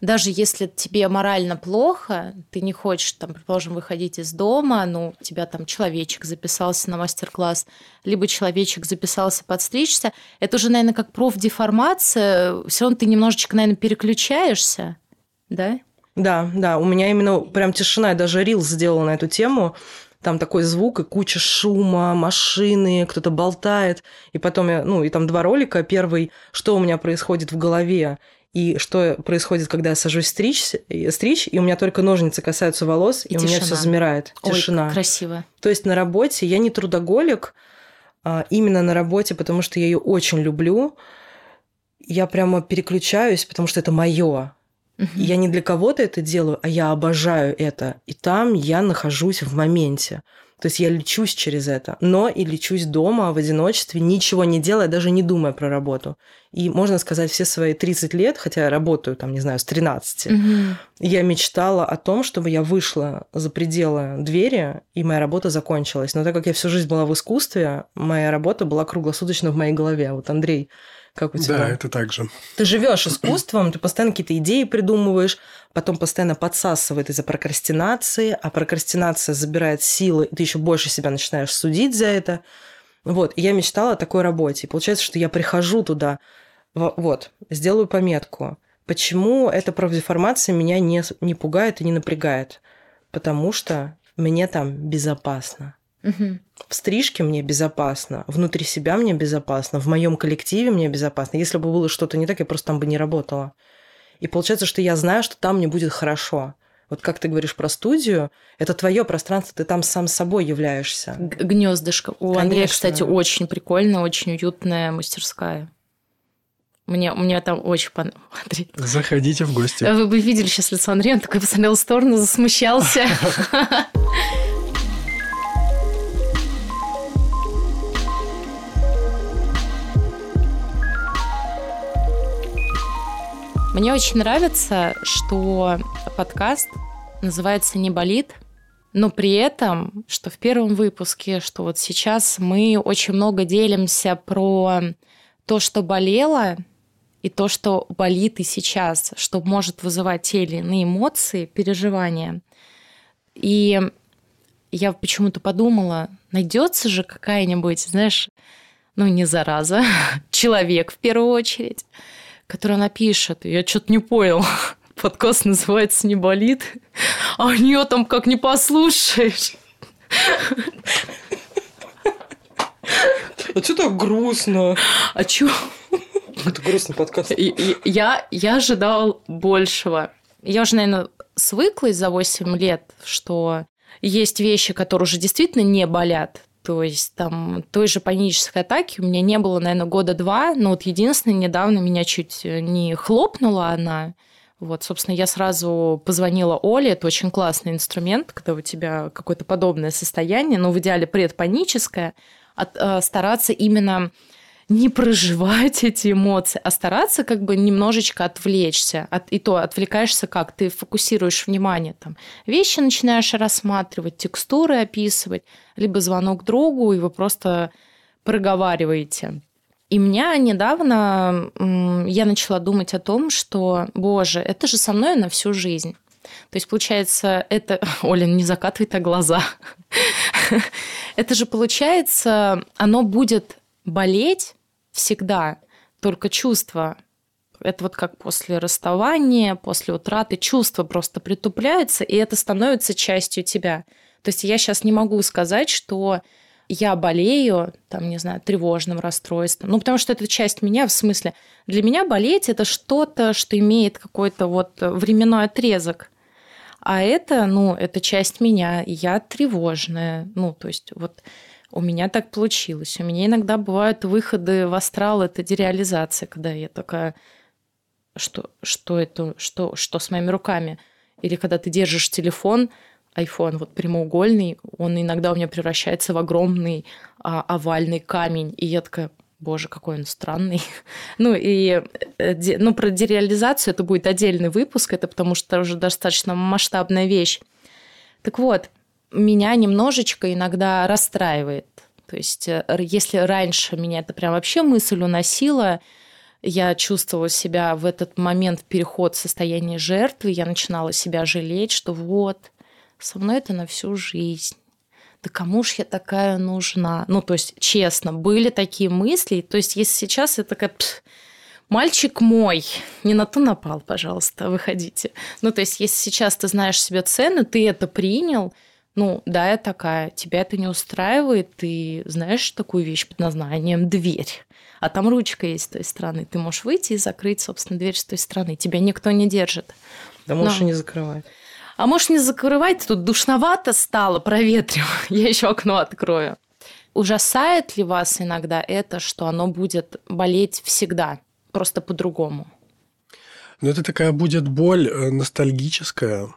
даже если тебе морально плохо, ты не хочешь, там, предположим, выходить из дома, ну, у тебя там человечек записался на мастер-класс, либо человечек записался подстричься, это уже, наверное, как профдеформация, все равно ты немножечко, наверное, переключаешься, да?
Да, да, у меня именно прям тишина, я даже рил сделала на эту тему, там такой звук и куча шума, машины, кто-то болтает. И потом я, ну, и там два ролика. Первый, что у меня происходит в голове, и что происходит, когда я сажусь стричь, стричь и у меня только ножницы касаются волос, и, и у меня все замирает. Тишина.
Ой, красиво.
То есть на работе я не трудоголик, а именно на работе, потому что я ее очень люблю. Я прямо переключаюсь, потому что это мое. Угу. Я не для кого-то это делаю, а я обожаю это. И там я нахожусь в моменте. То есть я лечусь через это, но и лечусь дома в одиночестве, ничего не делая, даже не думая про работу. И можно сказать, все свои 30 лет, хотя я работаю там, не знаю, с 13, угу. я мечтала о том, чтобы я вышла за пределы двери, и моя работа закончилась. Но так как я всю жизнь была в искусстве, моя работа была круглосуточно в моей голове. Вот Андрей как у тебя?
Да, это так же.
Ты живешь искусством, ты постоянно какие-то идеи придумываешь, потом постоянно подсасывает из-за прокрастинации, а прокрастинация забирает силы, и ты еще больше себя начинаешь судить за это. Вот, и я мечтала о такой работе. И получается, что я прихожу туда, вот, сделаю пометку. Почему эта профдеформация меня не, не пугает и не напрягает? Потому что мне там безопасно.
Мгм.
В стрижке мне безопасно, внутри себя мне безопасно, в моем коллективе мне безопасно. Если бы было что-то не так, я просто там бы не работала. И получается, что я знаю, что там мне будет хорошо. Вот как ты говоришь про студию, это твое пространство, ты там сам собой являешься.
Гнездышко. У Андрея,
Конечно.
кстати, очень прикольная, очень уютная мастерская. Мне, мне там очень понравилось. Андрей,
Заходите в гости.
Вы бы видели сейчас лицо Андрея, он такой посмотрел в сторону, засмущался. Мне очень нравится, что подкаст называется «Не болит», но при этом, что в первом выпуске, что вот сейчас мы очень много делимся про то, что болело, и то, что болит и сейчас, что может вызывать те или иные эмоции, переживания. И я почему-то подумала, найдется же какая-нибудь, знаешь, ну не зараза, человек в первую очередь, который напишет, я что-то не понял, подкаст называется «Не болит», а у нее там как не послушаешь.
А что так грустно?
А чё?
Это грустный подкаст.
Я, я ожидал большего. Я уже, наверное, свыклась за 8 лет, что есть вещи, которые уже действительно не болят. То есть там той же панической атаки у меня не было, наверное, года два, но вот единственное, недавно меня чуть не хлопнула она. Вот, собственно, я сразу позвонила Оле, это очень классный инструмент, когда у тебя какое-то подобное состояние, но в идеале предпаническое, от- э, стараться именно не проживать эти эмоции, а стараться как бы немножечко отвлечься. От, и то отвлекаешься как? Ты фокусируешь внимание, там, вещи начинаешь рассматривать, текстуры описывать, либо звонок другу, и вы просто проговариваете. И меня недавно я начала думать о том, что, боже, это же со мной на всю жизнь. То есть, получается, это... Оля, не закатывай так глаза. Это же, получается, оно будет болеть всегда, только чувство. Это вот как после расставания, после утраты, чувства просто притупляются, и это становится частью тебя. То есть я сейчас не могу сказать, что я болею, там, не знаю, тревожным расстройством. Ну, потому что это часть меня, в смысле, для меня болеть это что-то, что имеет какой-то вот временной отрезок. А это, ну, это часть меня, я тревожная. Ну, то есть вот у меня так получилось. У меня иногда бывают выходы в астрал, это дереализация, когда я такая, что, что это, что, что с моими руками? Или когда ты держишь телефон, iPhone вот прямоугольный, он иногда у меня превращается в огромный а, овальный камень, и я такая, боже, какой он странный. ну и э, ну, про дереализацию это будет отдельный выпуск, это потому что уже достаточно масштабная вещь. Так вот, меня немножечко иногда расстраивает. То есть, э, если раньше меня это прям вообще мысль уносила, я чувствовала себя в этот момент переход в состояние жертвы, я начинала себя жалеть, что вот, со мной это на всю жизнь. Да кому ж я такая нужна? Ну, то есть, честно, были такие мысли. То есть, если сейчас я такая, «Пф, мальчик мой, не на то напал, пожалуйста, выходите. Ну, то есть, если сейчас ты знаешь себе цены, ты это принял, ну, да, я такая, тебя это не устраивает, ты знаешь такую вещь под названием дверь, а там ручка есть с той стороны, ты можешь выйти и закрыть, собственно, дверь с той стороны, тебя никто не держит.
Да можешь
Но.
и не закрывать.
А может, не закрывать, тут душновато стало, проветрим, я еще окно открою. Ужасает ли вас иногда это, что оно будет болеть всегда, просто по-другому?
Но это такая будет боль э, ностальгическая.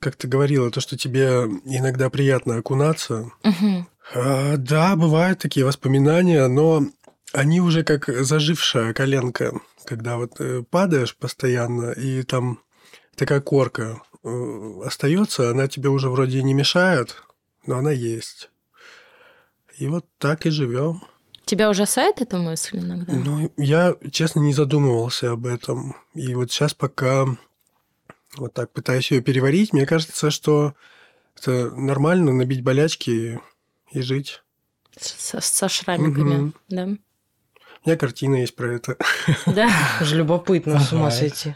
Как ты говорила, то, что тебе иногда приятно окунаться.
Мгм.
А, да, бывают такие воспоминания, но они уже как зажившая коленка, когда вот э, падаешь постоянно, и там такая корка э, остается, она тебе уже вроде и не мешает, но она есть. И вот так и живем.
Тебя ужасает эта мысль иногда?
Ну, я, честно, не задумывался об этом. И вот сейчас пока вот так пытаюсь ее переварить, мне кажется, что это нормально набить болячки и жить.
Со, со шрамиками,
Мгм.
да?
У меня картина есть про это.
Да.
Уже любопытно, с ума сойти.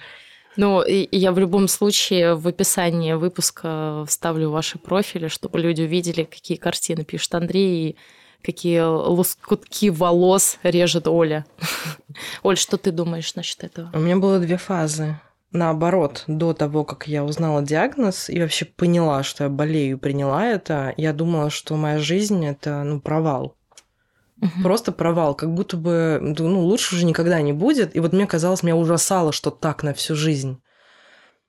Ну, и я в любом случае в описании выпуска вставлю ваши профили, чтобы люди увидели, какие картины пишет Андрей и какие лоскутки волос режет Оля. Оль, что ты думаешь насчет этого?
У меня было две фазы. Наоборот, до того, как я узнала диагноз и вообще поняла, что я болею, приняла это, я думала, что моя жизнь это ну, провал. Угу. Просто провал, как будто бы ну, лучше уже никогда не будет. И вот мне казалось, меня ужасало, что так на всю жизнь.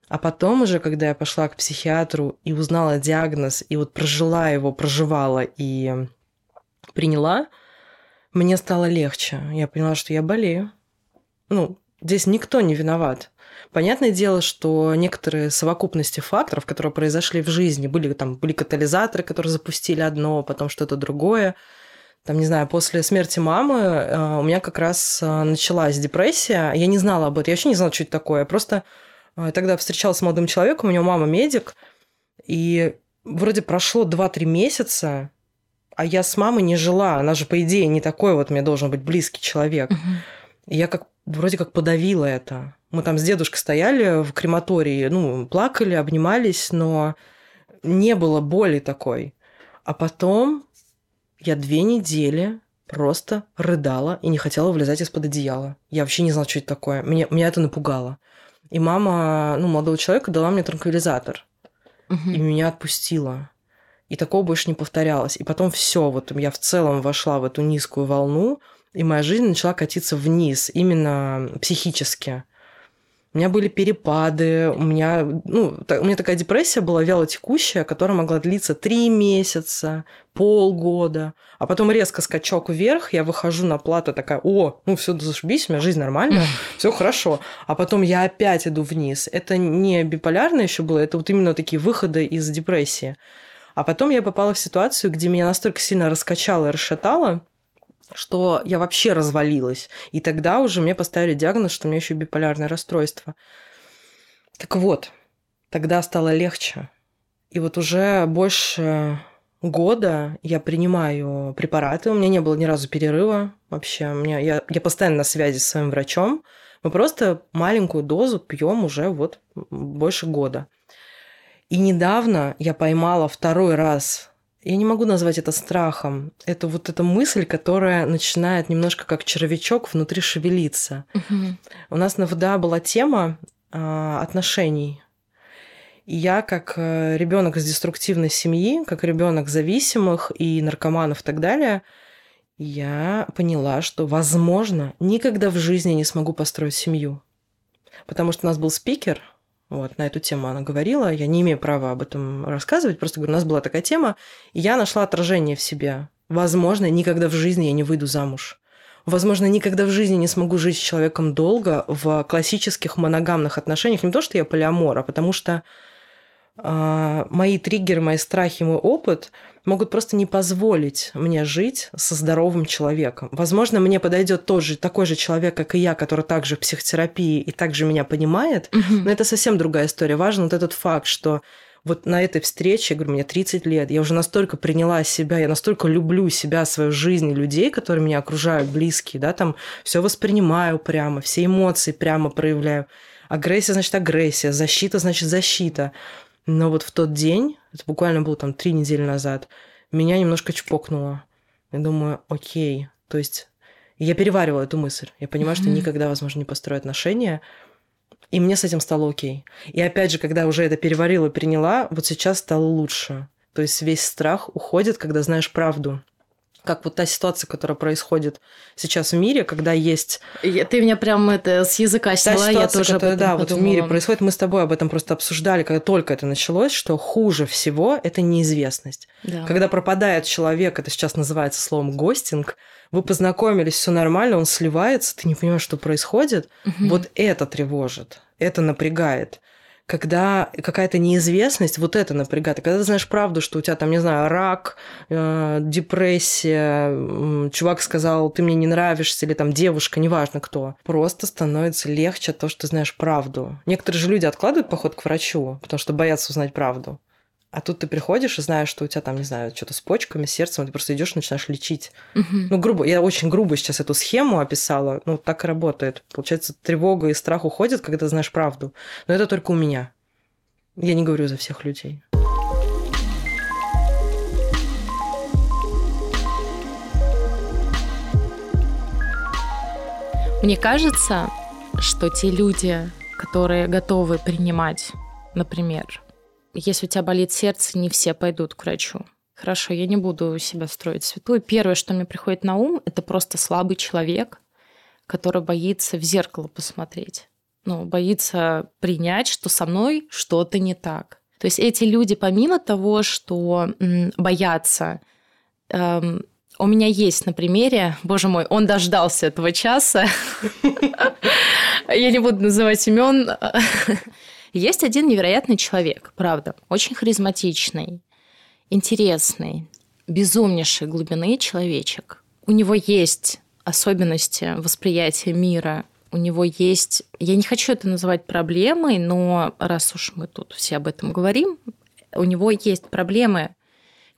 А потом уже, когда я пошла к психиатру и узнала диагноз, и вот прожила его, проживала и приняла, мне стало легче. Я поняла, что я болею. Ну, здесь никто не виноват. Понятное дело, что некоторые совокупности факторов, которые произошли в жизни, были там были катализаторы, которые запустили одно, потом что-то другое – там, не знаю, после смерти мамы э, у меня как раз э, началась депрессия. Я не знала об этом, я вообще не знала, что это такое. Я просто э, тогда встречалась с молодым человеком, у него мама медик, и вроде прошло 2-3 месяца, а я с мамой не жила. Она же, по идее, не такой вот мне должен быть близкий человек. Угу. И я как вроде как подавила это. Мы там с дедушкой стояли в крематории, ну, плакали, обнимались, но не было боли такой. А потом я две недели просто рыдала и не хотела вылезать из-под одеяла. Я вообще не знала, что это такое. Меня, меня это напугало. И мама, ну, молодого человека дала мне транквилизатор. Угу. И меня отпустила. И такого больше не повторялось. И потом все, вот я в целом вошла в эту низкую волну, и моя жизнь начала катиться вниз, именно психически. У меня были перепады, у меня, ну, у меня такая депрессия была вялотекущая, которая могла длиться три месяца, полгода, а потом резко скачок вверх, я выхожу на плату такая, о, ну все, зашибись, у меня жизнь нормальная, все хорошо, а потом я опять иду вниз. Это не биполярно еще было, это вот именно такие выходы из депрессии. А потом я попала в ситуацию, где меня настолько сильно раскачало и расшатало, что я вообще развалилась. И тогда уже мне поставили диагноз, что у меня еще биполярное расстройство. Так вот, тогда стало легче. И вот уже больше года я принимаю препараты. У меня не было ни разу перерыва вообще. У меня, я, я постоянно на связи с своим врачом. Мы просто маленькую дозу пьем уже вот больше года. И недавно я поймала второй раз я не могу назвать это страхом. Это вот эта мысль, которая начинает немножко как червячок внутри шевелиться. Угу. У нас на ВДА была тема э, отношений. И я, как э, ребенок из деструктивной семьи, как ребенок зависимых и наркоманов и так далее, я поняла, что, возможно, никогда в жизни не смогу построить семью. Потому что у нас был спикер, вот, на эту тему она говорила. Я не имею права об этом рассказывать, просто говорю, у нас была такая тема, и я нашла отражение в себе. Возможно, никогда в жизни я не выйду замуж. Возможно, никогда в жизни не смогу жить с человеком долго в классических моногамных отношениях. Не то, что я полиамор, а потому что мои триггеры, мои страхи, мой опыт – могут просто не позволить мне жить со здоровым человеком. Возможно, мне подойдет тот же, такой же человек, как и я, который также в психотерапии и также меня понимает, но это совсем другая история. Важен вот этот факт, что вот на этой встрече, я говорю, мне 30 лет, я уже настолько приняла себя, я настолько люблю себя, свою жизнь людей, которые меня окружают, близкие, да, там все воспринимаю прямо, все эмоции прямо проявляю. Агрессия значит агрессия, защита значит защита. Но вот в тот день, это буквально было там три недели назад, меня немножко чпокнуло. Я думаю, окей, то есть я переваривала эту мысль. Я понимаю, mm-hmm. что никогда, возможно, не построю отношения. И мне с этим стало окей. И опять же, когда уже это переварила, приняла, вот сейчас стало лучше. То есть весь страх уходит, когда знаешь правду как вот та ситуация, которая происходит сейчас в мире, когда есть...
Я, ты меня прям это с языка сняла,
ситуация,
я тоже
которая, Да, подумала. вот в мире происходит, мы с тобой об этом просто обсуждали, когда только это началось, что хуже всего – это неизвестность. Да. Когда пропадает человек, это сейчас называется словом «гостинг», вы познакомились, все нормально, он сливается, ты не понимаешь, что происходит, угу. вот это тревожит, это напрягает когда какая-то неизвестность, вот это напрягает. когда ты знаешь правду, что у тебя там, не знаю, рак, э, депрессия, чувак сказал, ты мне не нравишься, или там девушка, неважно кто, просто становится легче того, что ты знаешь правду. Некоторые же люди откладывают поход к врачу, потому что боятся узнать правду. А тут ты приходишь и знаешь, что у тебя там, не знаю, что-то с почками, с сердцем, ты просто идешь, начинаешь лечить.
Угу.
Ну, грубо, я очень грубо сейчас эту схему описала, ну, так и работает. Получается, тревога и страх уходят, когда знаешь правду. Но это только у меня. Я не говорю за всех людей.
Мне кажется, что те люди, которые готовы принимать, например, если у тебя болит сердце, не все пойдут к врачу. Хорошо, я не буду себя строить святую. Первое, что мне приходит на ум, это просто слабый человек, который боится в зеркало посмотреть. Ну, боится принять, что со мной что-то не так. То есть эти люди, помимо того, что м, боятся, эм, у меня есть на примере, боже мой, он дождался этого часа. Я не буду называть имен. Есть один невероятный человек, правда, очень харизматичный, интересный, безумнейшей глубины человечек. У него есть особенности восприятия мира, у него есть... Я не хочу это называть проблемой, но раз уж мы тут все об этом говорим, у него есть проблемы,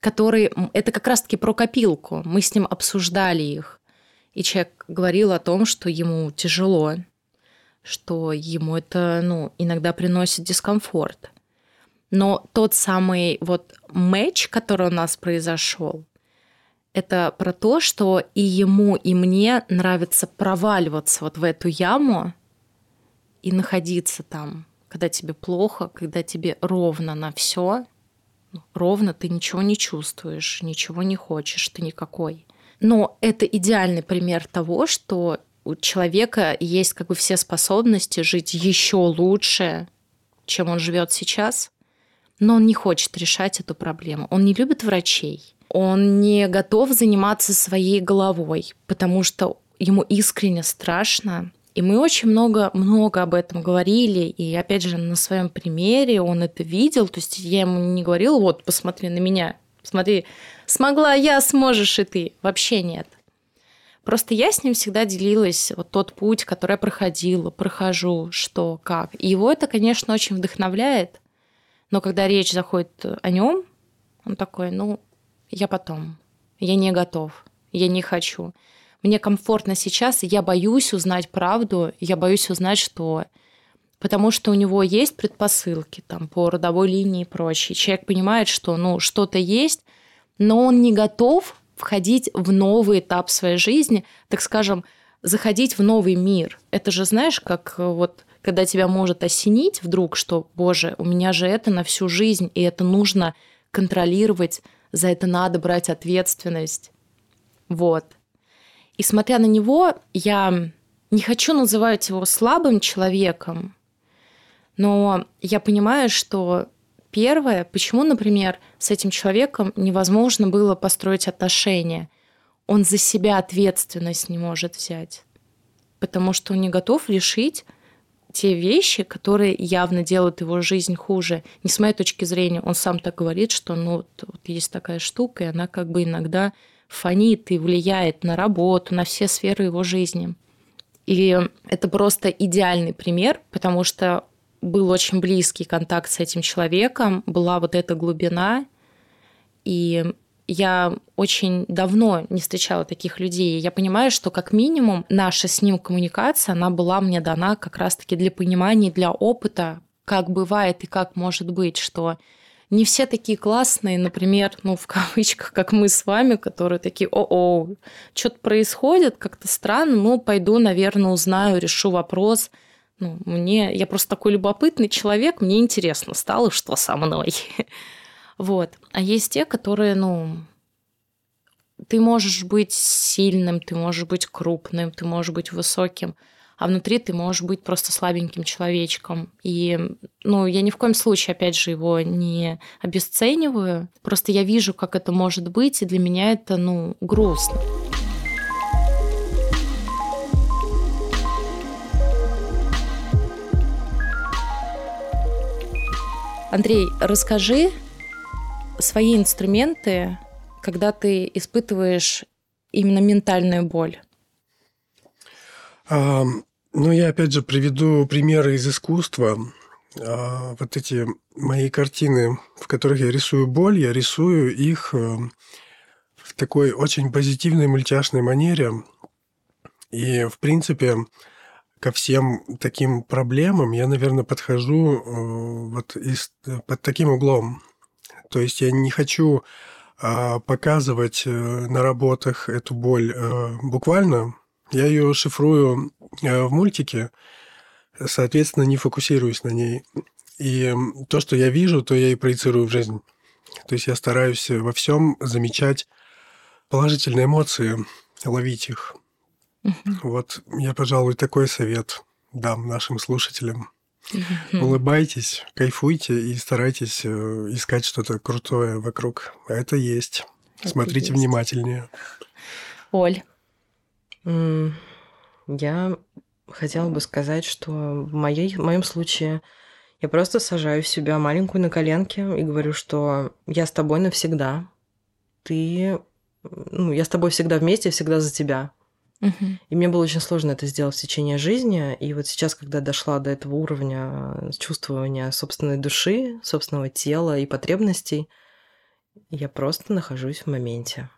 которые... Это как раз-таки про копилку. Мы с ним обсуждали их. И человек говорил о том, что ему тяжело, что ему это ну, иногда приносит дискомфорт. Но тот самый вот матч, который у нас произошел, это про то, что и ему, и мне нравится проваливаться вот в эту яму и находиться там, когда тебе плохо, когда тебе ровно на все, ну, ровно ты ничего не чувствуешь, ничего не хочешь, ты никакой. Но это идеальный пример того, что у человека есть как бы все способности жить еще лучше, чем он живет сейчас, но он не хочет решать эту проблему. Он не любит врачей, он не готов заниматься своей головой, потому что ему искренне страшно. И мы очень много, много об этом говорили. И опять же, на своем примере он это видел. То есть я ему не говорила, вот, посмотри на меня, посмотри, смогла я, сможешь и ты. Вообще нет. Просто я с ним всегда делилась вот тот путь, который я проходила, прохожу, что, как. И его это, конечно, очень вдохновляет. Но когда речь заходит о нем, он такой, ну, я потом, я не готов, я не хочу. Мне комфортно сейчас, я боюсь узнать правду, я боюсь узнать, что потому что у него есть предпосылки там по родовой линии и прочее. Человек понимает, что ну что-то есть, но он не готов входить в новый этап своей жизни, так скажем, заходить в новый мир. Это же, знаешь, как э, вот когда тебя может осенить вдруг, что, боже, у меня же это на всю жизнь, и это нужно контролировать, за это надо брать ответственность. Вот. И смотря на него, я не хочу называть его слабым человеком, но я понимаю, что Первое, почему, например, с этим человеком невозможно было построить отношения? Он за себя ответственность не может взять, потому что он не готов решить те вещи, которые явно делают его жизнь хуже. Не с моей точки зрения, он сам так говорит, что ну, вот, вот есть такая штука, и она как бы иногда фонит и влияет на работу, на все сферы его жизни. И это просто идеальный пример, потому что был очень близкий контакт с этим человеком, была вот эта глубина, и я очень давно не встречала таких людей. Я понимаю, что как минимум наша с ним коммуникация, она была мне дана как раз-таки для понимания, для опыта, как бывает и как может быть, что не все такие классные, например, ну, в кавычках, как мы с вами, которые такие, о-о, что-то происходит, как-то странно, ну, пойду, наверное, узнаю, решу вопрос – ну, мне, я просто такой любопытный человек, мне интересно стало, что со мной. вот. А есть те, которые, ну, ты можешь быть сильным, ты можешь быть крупным, ты можешь быть высоким, а внутри ты можешь быть просто слабеньким человечком. И, ну, я ни в коем случае, опять же, его не обесцениваю. Просто я вижу, как это может быть, и для меня это, ну, грустно. Андрей, расскажи свои инструменты, когда ты испытываешь именно ментальную боль.
А, ну, я опять же приведу примеры из искусства. а, вот эти мои картины, в которых я рисую боль, я рисую их э, в такой очень позитивной мультяшной манере. И, в принципе, ко всем таким проблемам я, наверное, подхожу э, вот из, под таким углом. То есть я не хочу а, показывать э, на работах эту боль буквально. Я ее шифрую в мультике, соответственно, не фокусируюсь на ней. И то, что я вижу, то я и проецирую в жизнь. То есть я стараюсь во всем замечать положительные эмоции, ловить их. Угу. Вот я, пожалуй, такой совет дам нашим слушателям. Угу. Улыбайтесь, кайфуйте и старайтесь э, искать что-то крутое вокруг. А это есть. Это Смотрите есть. внимательнее.
Оль.
Я хотела бы сказать, что в, моей, в моем случае я просто сажаю себя маленькую на коленке и говорю, что я с тобой навсегда. Ты... Ну, я с тобой всегда вместе, всегда за тебя. Угу. И мне было очень сложно это сделать в течение жизни. И вот сейчас, когда дошла до этого уровня чувствования собственной души, собственного тела и потребностей, я просто нахожусь в моменте.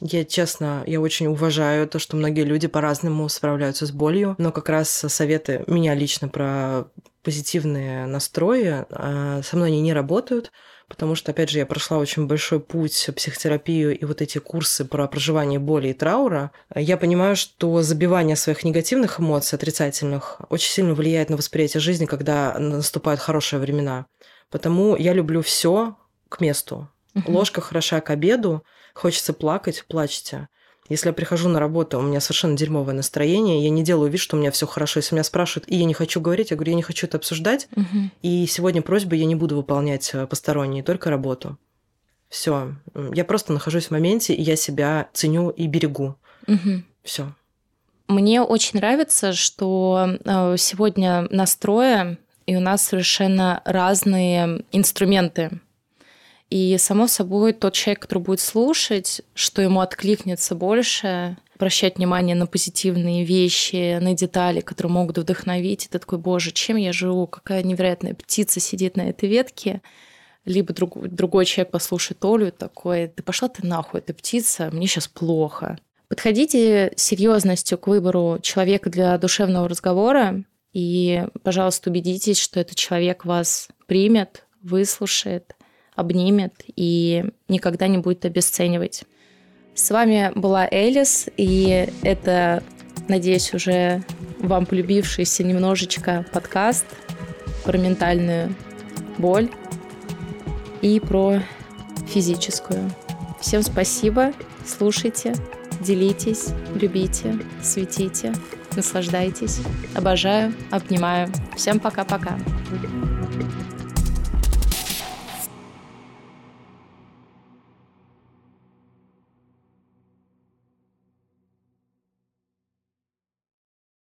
Я, честно, я очень уважаю то, что многие люди по-разному справляются с болью, но как раз советы меня лично про позитивные настрои а, со мной они не работают, потому что, опять же, я прошла очень большой путь, психотерапию и вот эти курсы про проживание боли и траура. Я понимаю, что забивание своих негативных эмоций, отрицательных, очень сильно влияет на восприятие жизни, когда наступают хорошие времена. Потому я люблю все к месту. Ложка хороша к обеду, хочется плакать, плачьте. Если я прихожу на работу, у меня совершенно дерьмовое настроение, я не делаю вид, что у меня все хорошо. Если меня спрашивают, и я не хочу говорить, я говорю, я не хочу это обсуждать. Угу. И сегодня просьбы я не буду выполнять э, посторонние, только работу. Все. Я просто нахожусь в моменте, и я себя ценю и берегу. Угу. Все.
Мне очень нравится, что э, сегодня настроя, и у нас совершенно разные инструменты и, само собой, тот человек, который будет слушать, что ему откликнется больше, обращать внимание на позитивные вещи, на детали, которые могут вдохновить. Это такой, боже, чем я живу? Какая невероятная птица сидит на этой ветке. Либо друг, другой человек послушает Олю такой, да пошла ты нахуй, эта птица, мне сейчас плохо. Подходите серьезностью к выбору человека для душевного разговора и, пожалуйста, убедитесь, что этот человек вас примет, выслушает, обнимет и никогда не будет обесценивать. С вами была Элис, и это, надеюсь, уже вам полюбившийся немножечко подкаст про ментальную боль и про физическую. Всем спасибо, слушайте, делитесь, любите, светите, наслаждайтесь. Обожаю, обнимаю. Всем пока-пока.